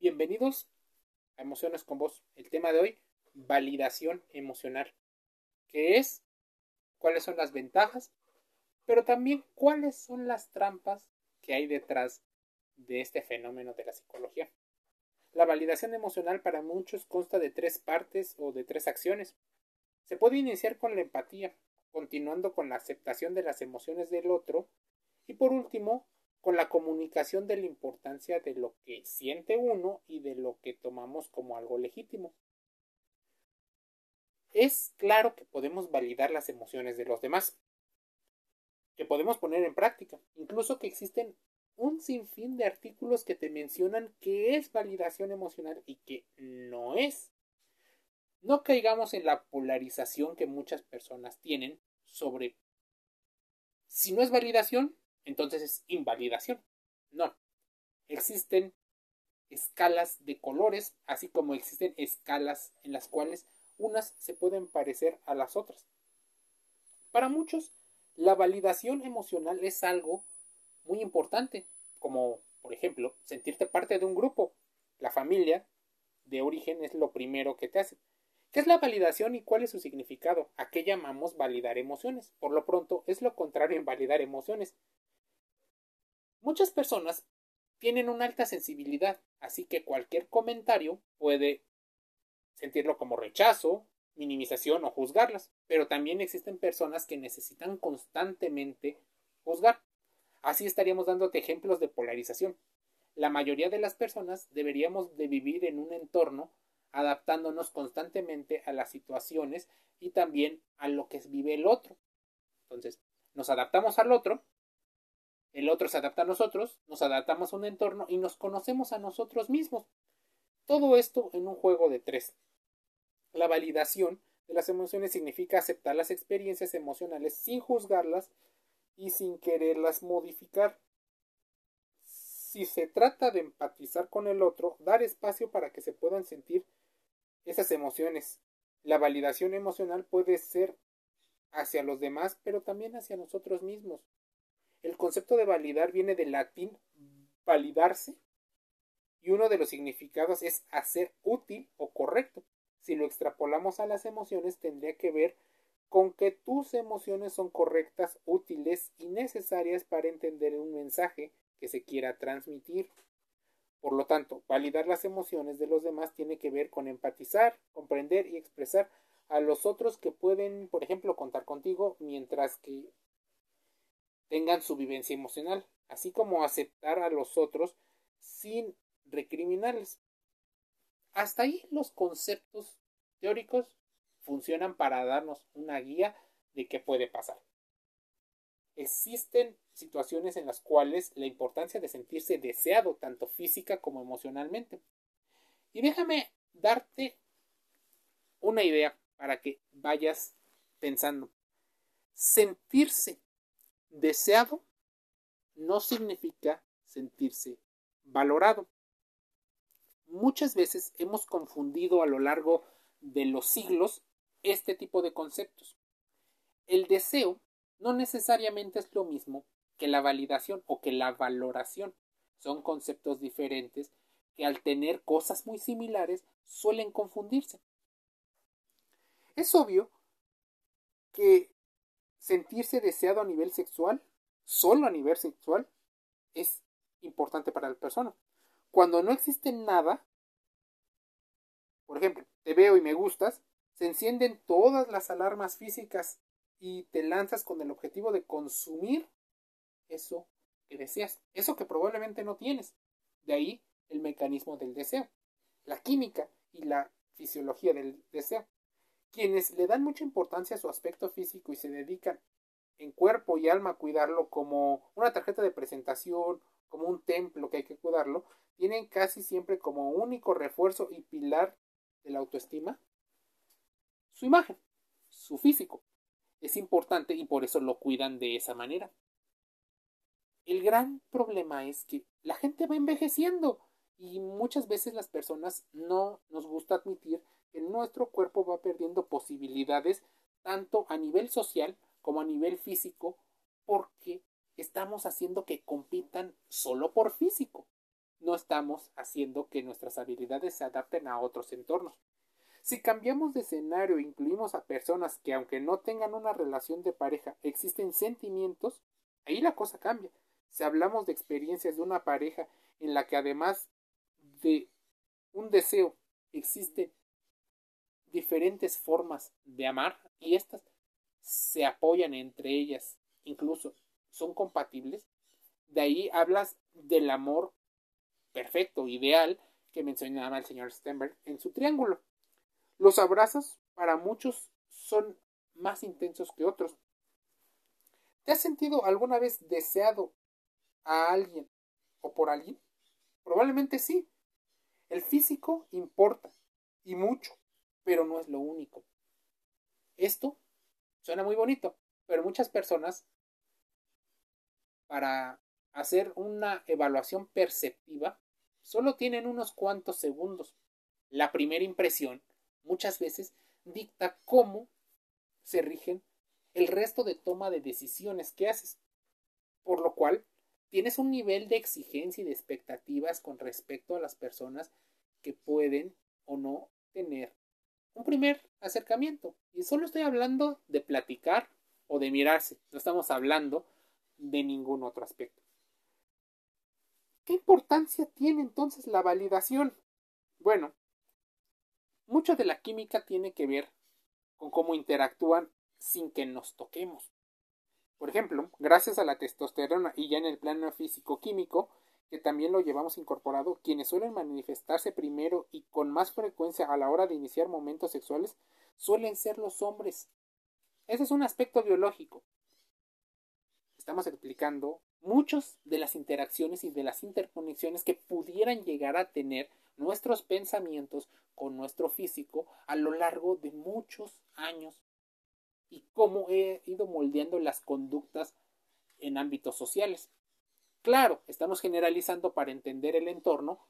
Bienvenidos a Emociones con Vos. El tema de hoy, validación emocional. ¿Qué es? ¿Cuáles son las ventajas? Pero también cuáles son las trampas que hay detrás de este fenómeno de la psicología. La validación emocional para muchos consta de tres partes o de tres acciones. Se puede iniciar con la empatía, continuando con la aceptación de las emociones del otro y por último con la comunicación de la importancia de lo que siente uno y de lo que tomamos como algo legítimo. Es claro que podemos validar las emociones de los demás, que podemos poner en práctica, incluso que existen un sinfín de artículos que te mencionan qué es validación emocional y qué no es. No caigamos en la polarización que muchas personas tienen sobre si no es validación, entonces es invalidación. No. Existen escalas de colores, así como existen escalas en las cuales unas se pueden parecer a las otras. Para muchos, la validación emocional es algo muy importante, como por ejemplo sentirte parte de un grupo. La familia de origen es lo primero que te hace. ¿Qué es la validación y cuál es su significado? ¿A qué llamamos validar emociones? Por lo pronto, es lo contrario en validar emociones. Muchas personas tienen una alta sensibilidad, así que cualquier comentario puede sentirlo como rechazo, minimización o juzgarlas, pero también existen personas que necesitan constantemente juzgar. Así estaríamos dándote ejemplos de polarización. La mayoría de las personas deberíamos de vivir en un entorno adaptándonos constantemente a las situaciones y también a lo que vive el otro. Entonces, nos adaptamos al otro el otro se adapta a nosotros, nos adaptamos a un entorno y nos conocemos a nosotros mismos. Todo esto en un juego de tres. La validación de las emociones significa aceptar las experiencias emocionales sin juzgarlas y sin quererlas modificar. Si se trata de empatizar con el otro, dar espacio para que se puedan sentir esas emociones. La validación emocional puede ser hacia los demás, pero también hacia nosotros mismos. El concepto de validar viene del latín validarse y uno de los significados es hacer útil o correcto. Si lo extrapolamos a las emociones tendría que ver con que tus emociones son correctas, útiles y necesarias para entender un mensaje que se quiera transmitir. Por lo tanto, validar las emociones de los demás tiene que ver con empatizar, comprender y expresar a los otros que pueden, por ejemplo, contar contigo, mientras que tengan su vivencia emocional, así como aceptar a los otros sin recriminarles. Hasta ahí los conceptos teóricos funcionan para darnos una guía de qué puede pasar. Existen situaciones en las cuales la importancia de sentirse deseado tanto física como emocionalmente. Y déjame darte una idea para que vayas pensando. Sentirse Deseado no significa sentirse valorado. Muchas veces hemos confundido a lo largo de los siglos este tipo de conceptos. El deseo no necesariamente es lo mismo que la validación o que la valoración. Son conceptos diferentes que al tener cosas muy similares suelen confundirse. Es obvio que sentirse deseado a nivel sexual, solo a nivel sexual, es importante para la persona. Cuando no existe nada, por ejemplo, te veo y me gustas, se encienden todas las alarmas físicas y te lanzas con el objetivo de consumir eso que deseas, eso que probablemente no tienes. De ahí el mecanismo del deseo, la química y la fisiología del deseo. Quienes le dan mucha importancia a su aspecto físico y se dedican en cuerpo y alma a cuidarlo como una tarjeta de presentación, como un templo que hay que cuidarlo, tienen casi siempre como único refuerzo y pilar de la autoestima su imagen, su físico. Es importante y por eso lo cuidan de esa manera. El gran problema es que la gente va envejeciendo y muchas veces las personas no nos gusta admitir que nuestro cuerpo va perdiendo posibilidades tanto a nivel social como a nivel físico porque estamos haciendo que compitan solo por físico. no estamos haciendo que nuestras habilidades se adapten a otros entornos. Si cambiamos de escenario e incluimos a personas que aunque no tengan una relación de pareja, existen sentimientos, ahí la cosa cambia. Si hablamos de experiencias de una pareja en la que además de un deseo existen diferentes formas de amar y estas se apoyan entre ellas, incluso son compatibles, de ahí hablas del amor perfecto, ideal, que mencionaba el señor Stenberg en su triángulo. Los abrazos para muchos son más intensos que otros. ¿Te has sentido alguna vez deseado a alguien o por alguien? Probablemente sí. El físico importa y mucho, pero no es lo único. Esto suena muy bonito, pero muchas personas para hacer una evaluación perceptiva solo tienen unos cuantos segundos. La primera impresión muchas veces dicta cómo se rigen el resto de toma de decisiones que haces. Por lo cual, tienes un nivel de exigencia y de expectativas con respecto a las personas que pueden o no tener un primer acercamiento. Y solo estoy hablando de platicar o de mirarse. No estamos hablando de ningún otro aspecto. ¿Qué importancia tiene entonces la validación? Bueno, mucho de la química tiene que ver con cómo interactúan sin que nos toquemos. Por ejemplo, gracias a la testosterona y ya en el plano físico-químico, que también lo llevamos incorporado, quienes suelen manifestarse primero y con más frecuencia a la hora de iniciar momentos sexuales suelen ser los hombres. Ese es un aspecto biológico. Estamos explicando muchas de las interacciones y de las interconexiones que pudieran llegar a tener nuestros pensamientos con nuestro físico a lo largo de muchos años y cómo he ido moldeando las conductas en ámbitos sociales. Claro, estamos generalizando para entender el entorno.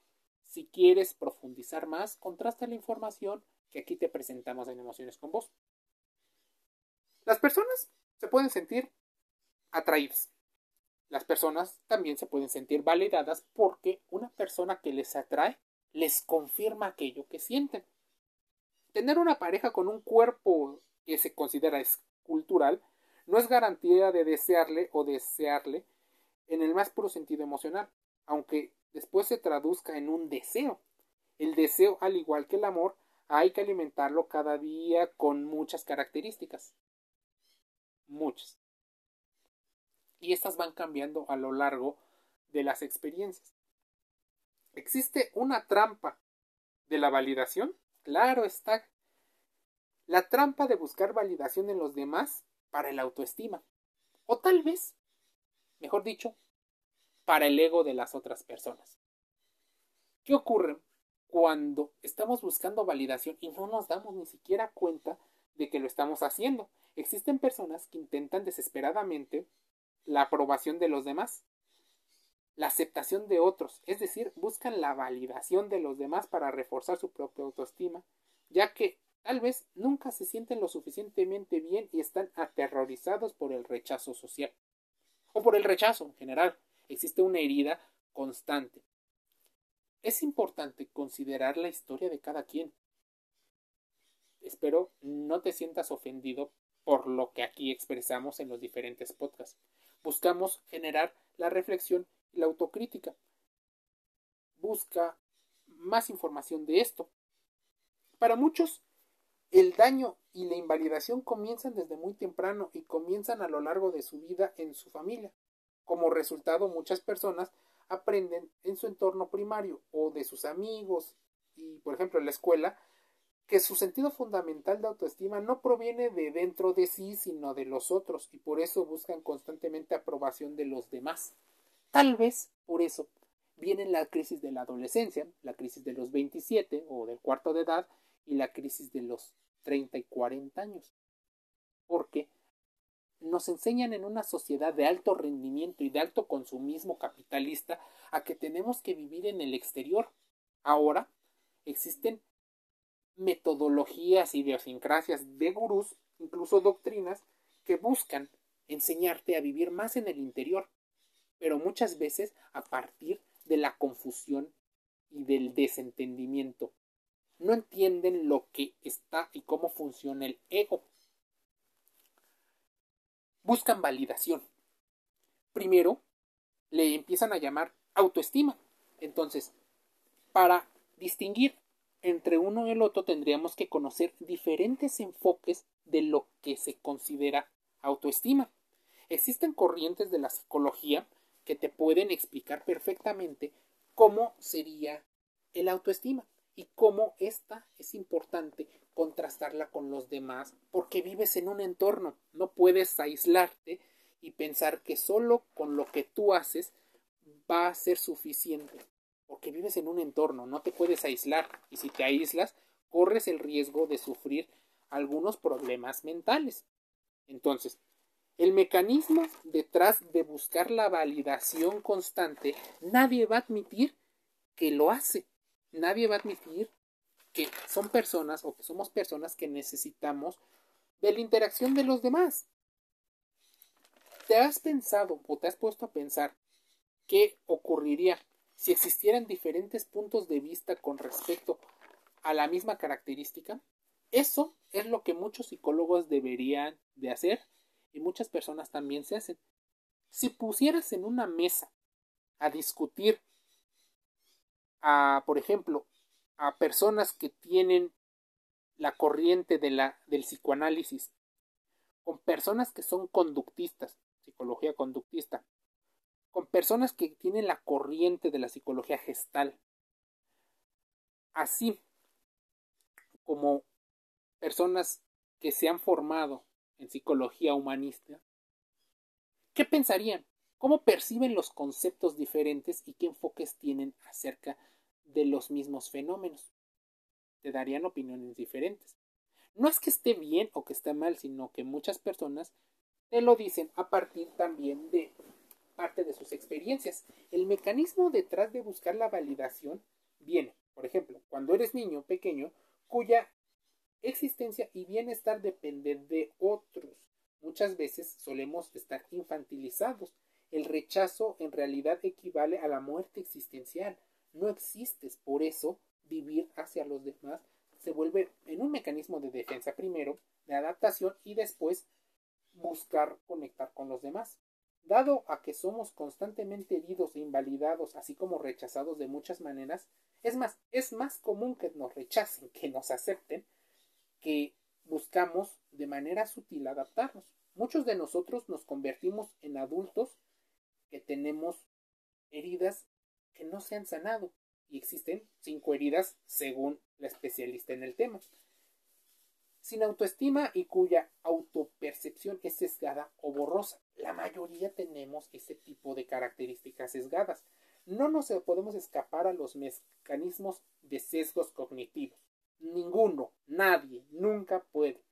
Si quieres profundizar más, contrasta la información que aquí te presentamos en Emociones con Vos. Las personas se pueden sentir atraídas. Las personas también se pueden sentir validadas porque una persona que les atrae les confirma aquello que sienten. Tener una pareja con un cuerpo que se considera escultural no es garantía de desearle o desearle en el más puro sentido emocional, aunque después se traduzca en un deseo. El deseo, al igual que el amor, hay que alimentarlo cada día con muchas características. Muchas. Y estas van cambiando a lo largo de las experiencias. ¿Existe una trampa de la validación? Claro está. La trampa de buscar validación en los demás para el autoestima. O tal vez, mejor dicho, para el ego de las otras personas. ¿Qué ocurre cuando estamos buscando validación y no nos damos ni siquiera cuenta de que lo estamos haciendo? Existen personas que intentan desesperadamente la aprobación de los demás la aceptación de otros, es decir, buscan la validación de los demás para reforzar su propia autoestima, ya que tal vez nunca se sienten lo suficientemente bien y están aterrorizados por el rechazo social o por el rechazo en general. Existe una herida constante. Es importante considerar la historia de cada quien. Espero no te sientas ofendido por lo que aquí expresamos en los diferentes podcasts. Buscamos generar la reflexión la autocrítica. Busca más información de esto. Para muchos, el daño y la invalidación comienzan desde muy temprano y comienzan a lo largo de su vida en su familia. Como resultado, muchas personas aprenden en su entorno primario o de sus amigos y, por ejemplo, en la escuela, que su sentido fundamental de autoestima no proviene de dentro de sí, sino de los otros, y por eso buscan constantemente aprobación de los demás. Tal vez por eso viene la crisis de la adolescencia, la crisis de los 27 o del cuarto de edad y la crisis de los 30 y 40 años. Porque nos enseñan en una sociedad de alto rendimiento y de alto consumismo capitalista a que tenemos que vivir en el exterior. Ahora existen metodologías, idiosincrasias de gurús, incluso doctrinas, que buscan enseñarte a vivir más en el interior, pero muchas veces a partir de la confusión y del desentendimiento. No entienden lo que está y cómo funciona el ego. Buscan validación. Primero, le empiezan a llamar autoestima. Entonces, para distinguir entre uno y el otro tendríamos que conocer diferentes enfoques de lo que se considera autoestima. Existen corrientes de la psicología que te pueden explicar perfectamente cómo sería el autoestima y cómo esta es importante contrastarla con los demás porque vives en un entorno, no puedes aislarte y pensar que solo con lo que tú haces va a ser suficiente porque vives en un entorno, no te puedes aislar y si te aíslas corres el riesgo de sufrir algunos problemas mentales. Entonces, el mecanismo detrás de buscar la validación constante, nadie va a admitir que lo hace. Nadie va a admitir que son personas o que somos personas que necesitamos de la interacción de los demás. ¿Te has pensado o te has puesto a pensar qué ocurriría si existieran diferentes puntos de vista con respecto a la misma característica, eso es lo que muchos psicólogos deberían de hacer y muchas personas también se hacen. Si pusieras en una mesa a discutir a, por ejemplo, a personas que tienen la corriente de la, del psicoanálisis con personas que son conductistas, psicología conductista, con personas que tienen la corriente de la psicología gestal. Así como personas que se han formado en psicología humanista, ¿qué pensarían? ¿Cómo perciben los conceptos diferentes y qué enfoques tienen acerca de los mismos fenómenos? Te darían opiniones diferentes. No es que esté bien o que esté mal, sino que muchas personas te lo dicen a partir también de parte de sus experiencias. El mecanismo detrás de buscar la validación viene, por ejemplo, cuando eres niño pequeño cuya existencia y bienestar dependen de otros. Muchas veces solemos estar infantilizados. El rechazo en realidad equivale a la muerte existencial. No existes, por eso vivir hacia los demás se vuelve en un mecanismo de defensa primero, de adaptación y después buscar conectar con los demás. Dado a que somos constantemente heridos e invalidados, así como rechazados de muchas maneras, es más, es más común que nos rechacen que nos acepten, que buscamos de manera sutil adaptarnos. Muchos de nosotros nos convertimos en adultos que tenemos heridas que no se han sanado y existen cinco heridas según la especialista en el tema sin autoestima y cuya autopercepción es sesgada o borrosa. La mayoría tenemos ese tipo de características sesgadas. No nos podemos escapar a los mecanismos de sesgos cognitivos. Ninguno, nadie, nunca puede.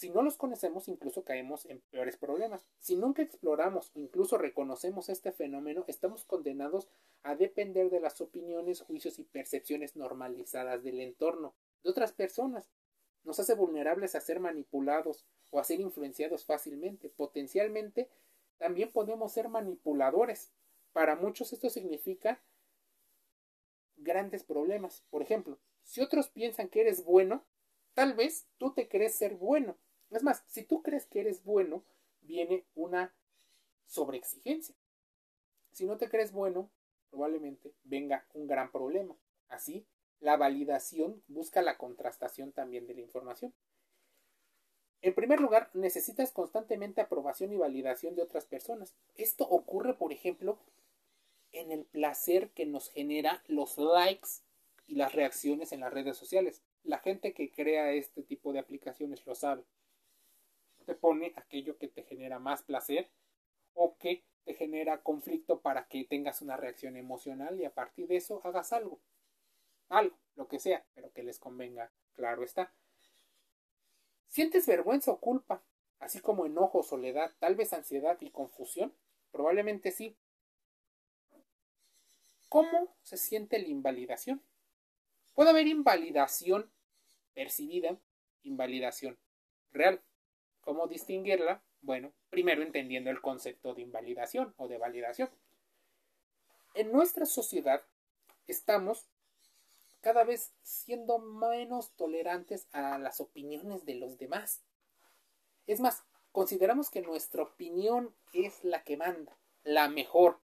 Si no los conocemos, incluso caemos en peores problemas. Si nunca exploramos o incluso reconocemos este fenómeno, estamos condenados a depender de las opiniones, juicios y percepciones normalizadas del entorno, de otras personas, nos hace vulnerables a ser manipulados o a ser influenciados fácilmente. Potencialmente también podemos ser manipuladores. Para muchos esto significa grandes problemas. Por ejemplo, si otros piensan que eres bueno, tal vez tú te crees ser bueno. Es más, si tú crees que eres bueno, viene una sobreexigencia. Si no te crees bueno, probablemente venga un gran problema. Así, la validación busca la contrastación también de la información. En primer lugar, necesitas constantemente aprobación y validación de otras personas. Esto ocurre, por ejemplo, en el placer que nos genera los likes y las reacciones en las redes sociales. La gente que crea este tipo de aplicaciones lo sabe. Te pone aquello que te genera más placer o que te genera conflicto para que tengas una reacción emocional y a partir de eso hagas algo algo, lo que sea, pero que les convenga, claro está. ¿Sientes vergüenza o culpa, así como enojo, soledad, tal vez ansiedad y confusión? Probablemente sí. ¿Cómo se siente la invalidación? Puede haber invalidación percibida, invalidación real. ¿Cómo distinguirla? Bueno, primero entendiendo el concepto de invalidación o de validación. En nuestra sociedad estamos cada vez siendo menos tolerantes a las opiniones de los demás. Es más, consideramos que nuestra opinión es la que manda, la mejor.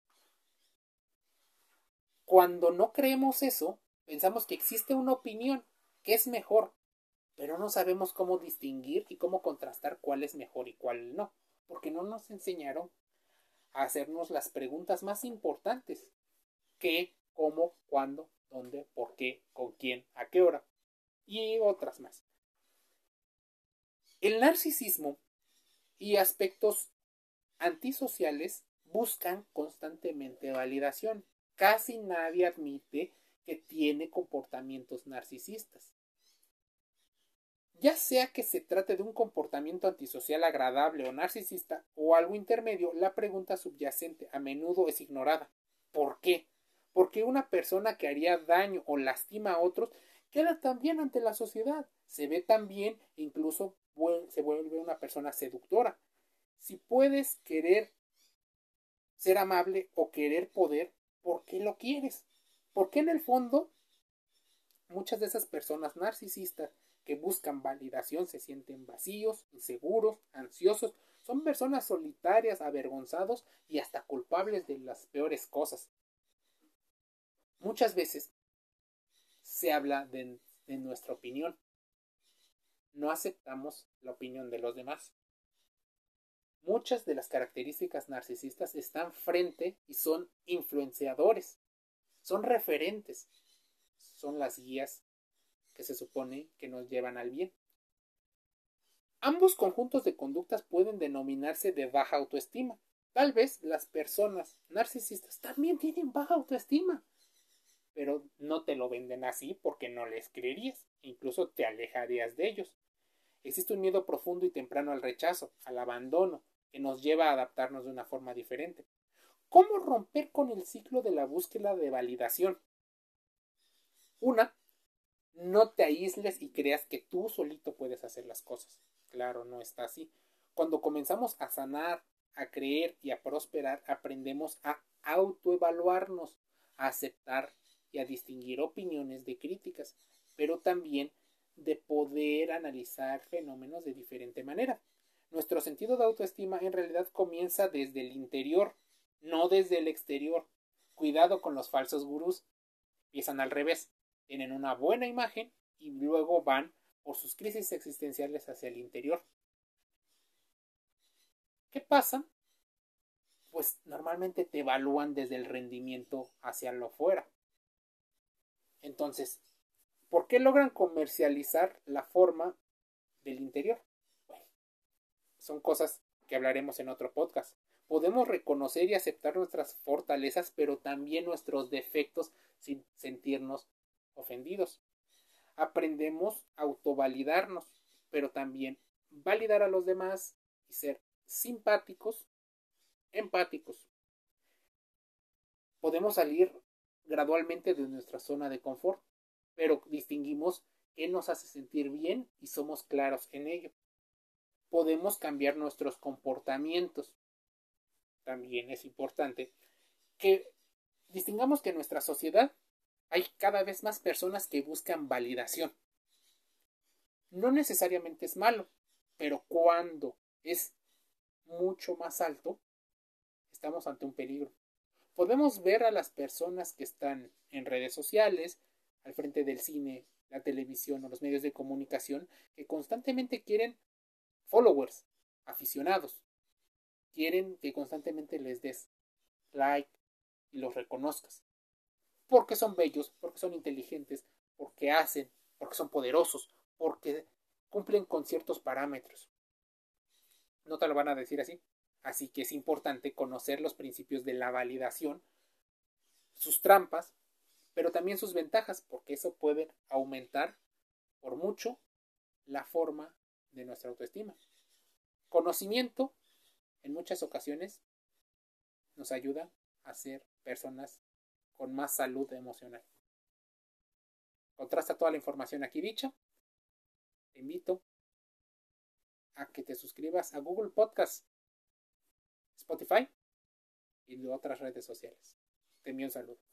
Cuando no creemos eso, pensamos que existe una opinión que es mejor, pero no sabemos cómo distinguir y cómo contrastar cuál es mejor y cuál no, porque no nos enseñaron a hacernos las preguntas más importantes. ¿Qué, cómo, cuándo, dónde, por qué, con quién, a qué hora? Y otras más. El narcisismo y aspectos antisociales buscan constantemente validación. Casi nadie admite que tiene comportamientos narcisistas. Ya sea que se trate de un comportamiento antisocial agradable o narcisista o algo intermedio, la pregunta subyacente a menudo es ignorada. ¿Por qué? Porque una persona que haría daño o lastima a otros queda también ante la sociedad, se ve también e incluso se vuelve una persona seductora. Si puedes querer ser amable o querer poder, ¿por qué lo quieres? Porque en el fondo muchas de esas personas narcisistas que buscan validación se sienten vacíos, inseguros, ansiosos, son personas solitarias, avergonzados y hasta culpables de las peores cosas. Muchas veces se habla de, de nuestra opinión. No aceptamos la opinión de los demás. Muchas de las características narcisistas están frente y son influenciadores, son referentes, son las guías que se supone que nos llevan al bien. Ambos conjuntos de conductas pueden denominarse de baja autoestima. Tal vez las personas narcisistas también tienen baja autoestima, pero no te lo venden así porque no les creerías, incluso te alejarías de ellos. Existe un miedo profundo y temprano al rechazo, al abandono, que nos lleva a adaptarnos de una forma diferente. ¿Cómo romper con el ciclo de la búsqueda de validación? Una no te aísles y creas que tú solito puedes hacer las cosas. Claro, no está así. Cuando comenzamos a sanar, a creer y a prosperar, aprendemos a autoevaluarnos, a aceptar y a distinguir opiniones de críticas, pero también de poder analizar fenómenos de diferente manera. Nuestro sentido de autoestima en realidad comienza desde el interior, no desde el exterior. Cuidado con los falsos gurús. Empiezan al revés tienen una buena imagen y luego van por sus crisis existenciales hacia el interior. ¿Qué pasa? Pues normalmente te evalúan desde el rendimiento hacia lo fuera. Entonces, ¿por qué logran comercializar la forma del interior? Bueno, son cosas que hablaremos en otro podcast. Podemos reconocer y aceptar nuestras fortalezas, pero también nuestros defectos sin sentirnos ofendidos. Aprendemos a autovalidarnos, pero también validar a los demás y ser simpáticos, empáticos. Podemos salir gradualmente de nuestra zona de confort, pero distinguimos qué nos hace sentir bien y somos claros en ello. Podemos cambiar nuestros comportamientos. También es importante que distingamos que nuestra sociedad hay cada vez más personas que buscan validación. No necesariamente es malo, pero cuando es mucho más alto, estamos ante un peligro. Podemos ver a las personas que están en redes sociales, al frente del cine, la televisión o los medios de comunicación, que constantemente quieren followers, aficionados. Quieren que constantemente les des like y los reconozcas porque son bellos, porque son inteligentes, porque hacen, porque son poderosos, porque cumplen con ciertos parámetros. No te lo van a decir así. Así que es importante conocer los principios de la validación, sus trampas, pero también sus ventajas, porque eso puede aumentar por mucho la forma de nuestra autoestima. Conocimiento, en muchas ocasiones, nos ayuda a ser personas con más salud emocional. Contrasta toda la información aquí dicha. Te invito a que te suscribas a Google Podcast, Spotify y otras redes sociales. Te envío un saludo.